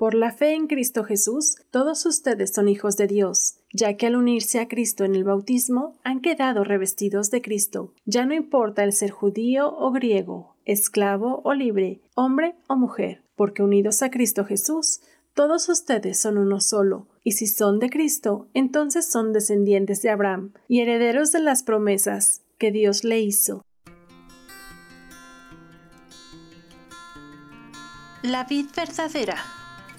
Por la fe en Cristo Jesús, todos ustedes son hijos de Dios, ya que al unirse a Cristo en el bautismo han quedado revestidos de Cristo. Ya no importa el ser judío o griego, esclavo o libre, hombre o mujer, porque unidos a Cristo Jesús, todos ustedes son uno solo, y si son de Cristo, entonces son descendientes de Abraham y herederos de las promesas que Dios le hizo. La vid verdadera.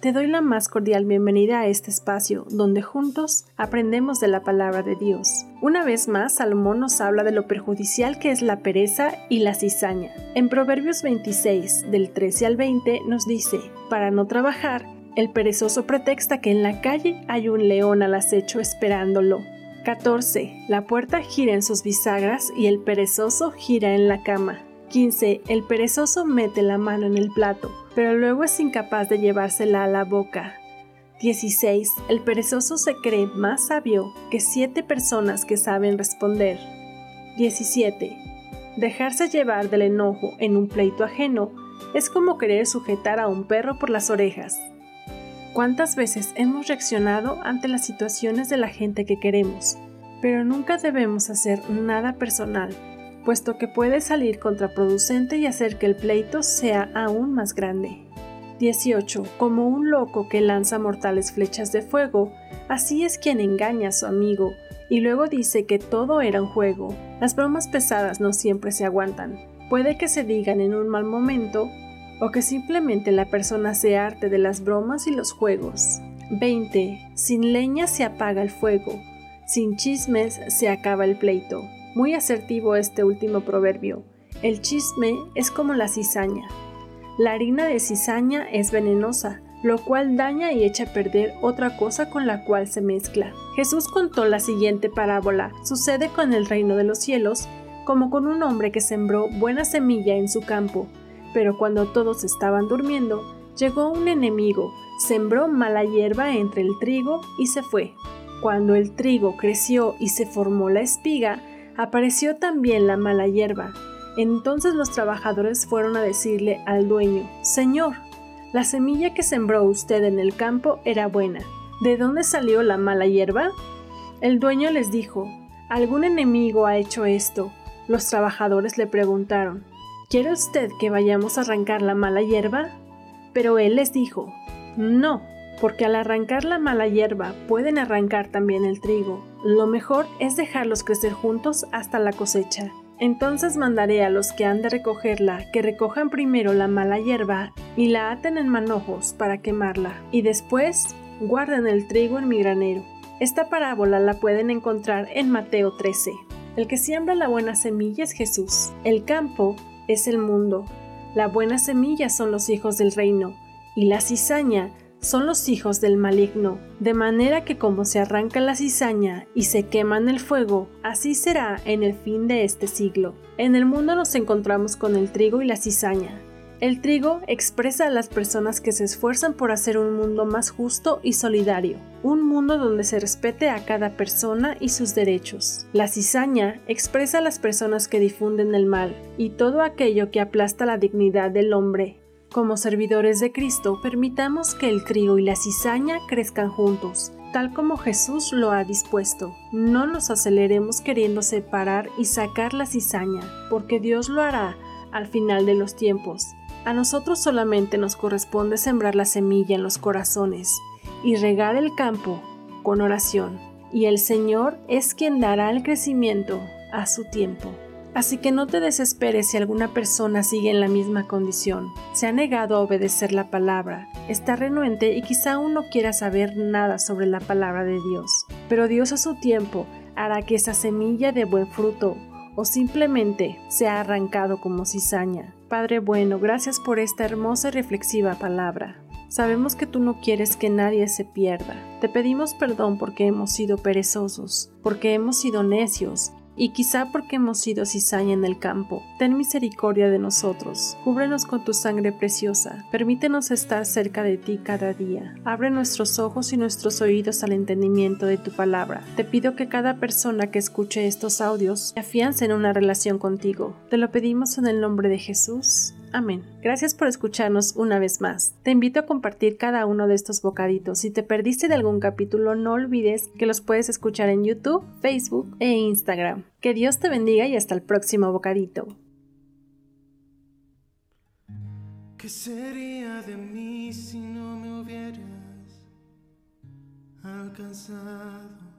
Te doy la más cordial bienvenida a este espacio donde juntos aprendemos de la palabra de Dios. Una vez más, Salomón nos habla de lo perjudicial que es la pereza y la cizaña. En Proverbios 26, del 13 al 20, nos dice, para no trabajar, el perezoso pretexta que en la calle hay un león al acecho esperándolo. 14. La puerta gira en sus bisagras y el perezoso gira en la cama. 15. El perezoso mete la mano en el plato, pero luego es incapaz de llevársela a la boca. 16. El perezoso se cree más sabio que siete personas que saben responder. 17. Dejarse llevar del enojo en un pleito ajeno es como querer sujetar a un perro por las orejas. ¿Cuántas veces hemos reaccionado ante las situaciones de la gente que queremos? Pero nunca debemos hacer nada personal, puesto que puede salir contraproducente y hacer que el pleito sea aún más grande. 18. Como un loco que lanza mortales flechas de fuego, así es quien engaña a su amigo y luego dice que todo era un juego. Las bromas pesadas no siempre se aguantan. Puede que se digan en un mal momento o que simplemente la persona se arte de las bromas y los juegos. 20. Sin leña se apaga el fuego, sin chismes se acaba el pleito. Muy asertivo este último proverbio. El chisme es como la cizaña. La harina de cizaña es venenosa, lo cual daña y echa a perder otra cosa con la cual se mezcla. Jesús contó la siguiente parábola. Sucede con el reino de los cielos, como con un hombre que sembró buena semilla en su campo, pero cuando todos estaban durmiendo, llegó un enemigo, sembró mala hierba entre el trigo y se fue. Cuando el trigo creció y se formó la espiga, apareció también la mala hierba. Entonces los trabajadores fueron a decirle al dueño, Señor, la semilla que sembró usted en el campo era buena. ¿De dónde salió la mala hierba? El dueño les dijo, Algún enemigo ha hecho esto. Los trabajadores le preguntaron, ¿Quiere usted que vayamos a arrancar la mala hierba? Pero él les dijo, No, porque al arrancar la mala hierba pueden arrancar también el trigo. Lo mejor es dejarlos crecer juntos hasta la cosecha. Entonces mandaré a los que han de recogerla que recojan primero la mala hierba y la aten en manojos para quemarla, y después guarden el trigo en mi granero. Esta parábola la pueden encontrar en Mateo 13. El que siembra la buena semilla es Jesús. El campo es el mundo. La buena semilla son los hijos del reino, y la cizaña son los hijos del maligno, de manera que como se arranca la cizaña y se quema en el fuego, así será en el fin de este siglo. En el mundo nos encontramos con el trigo y la cizaña. El trigo expresa a las personas que se esfuerzan por hacer un mundo más justo y solidario, un mundo donde se respete a cada persona y sus derechos. La cizaña expresa a las personas que difunden el mal y todo aquello que aplasta la dignidad del hombre como servidores de Cristo, permitamos que el trigo y la cizaña crezcan juntos, tal como Jesús lo ha dispuesto. No nos aceleremos queriendo separar y sacar la cizaña, porque Dios lo hará al final de los tiempos. A nosotros solamente nos corresponde sembrar la semilla en los corazones y regar el campo con oración, y el Señor es quien dará el crecimiento a su tiempo. Así que no te desesperes si alguna persona sigue en la misma condición. Se ha negado a obedecer la palabra, está renuente y quizá aún no quiera saber nada sobre la palabra de Dios. Pero Dios a su tiempo hará que esa semilla de buen fruto o simplemente sea arrancado como cizaña. Padre bueno, gracias por esta hermosa y reflexiva palabra. Sabemos que tú no quieres que nadie se pierda. Te pedimos perdón porque hemos sido perezosos, porque hemos sido necios y quizá porque hemos sido cizaña en el campo. Ten misericordia de nosotros, cúbrenos con tu sangre preciosa, permítenos estar cerca de ti cada día. Abre nuestros ojos y nuestros oídos al entendimiento de tu palabra. Te pido que cada persona que escuche estos audios afiance en una relación contigo. Te lo pedimos en el nombre de Jesús. Amén. Gracias por escucharnos una vez más. Te invito a compartir cada uno de estos bocaditos. Si te perdiste de algún capítulo, no olvides que los puedes escuchar en YouTube, Facebook e Instagram. Que Dios te bendiga y hasta el próximo bocadito. ¿Qué sería de mí si no me hubieras alcanzado?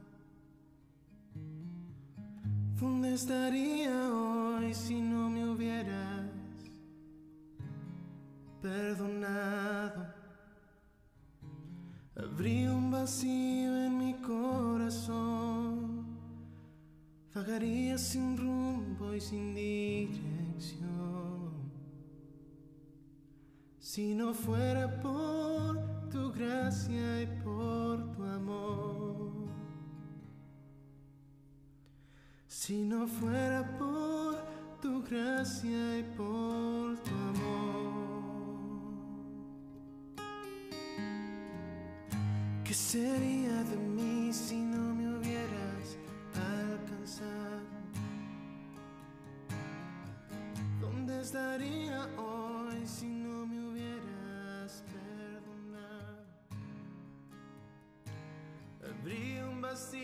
¿Dónde estaría hoy si no me hubieras perdonado. Abrí un vacío en mi corazón, vagaría sin rumbo y sin dirección. Si no fuera por tu gracia y por tu amor. Si no fuera por tu gracia y por sería de mí si no me hubieras alcanzado? ¿Dónde estaría hoy si no me hubieras perdonado? Habría un vacío.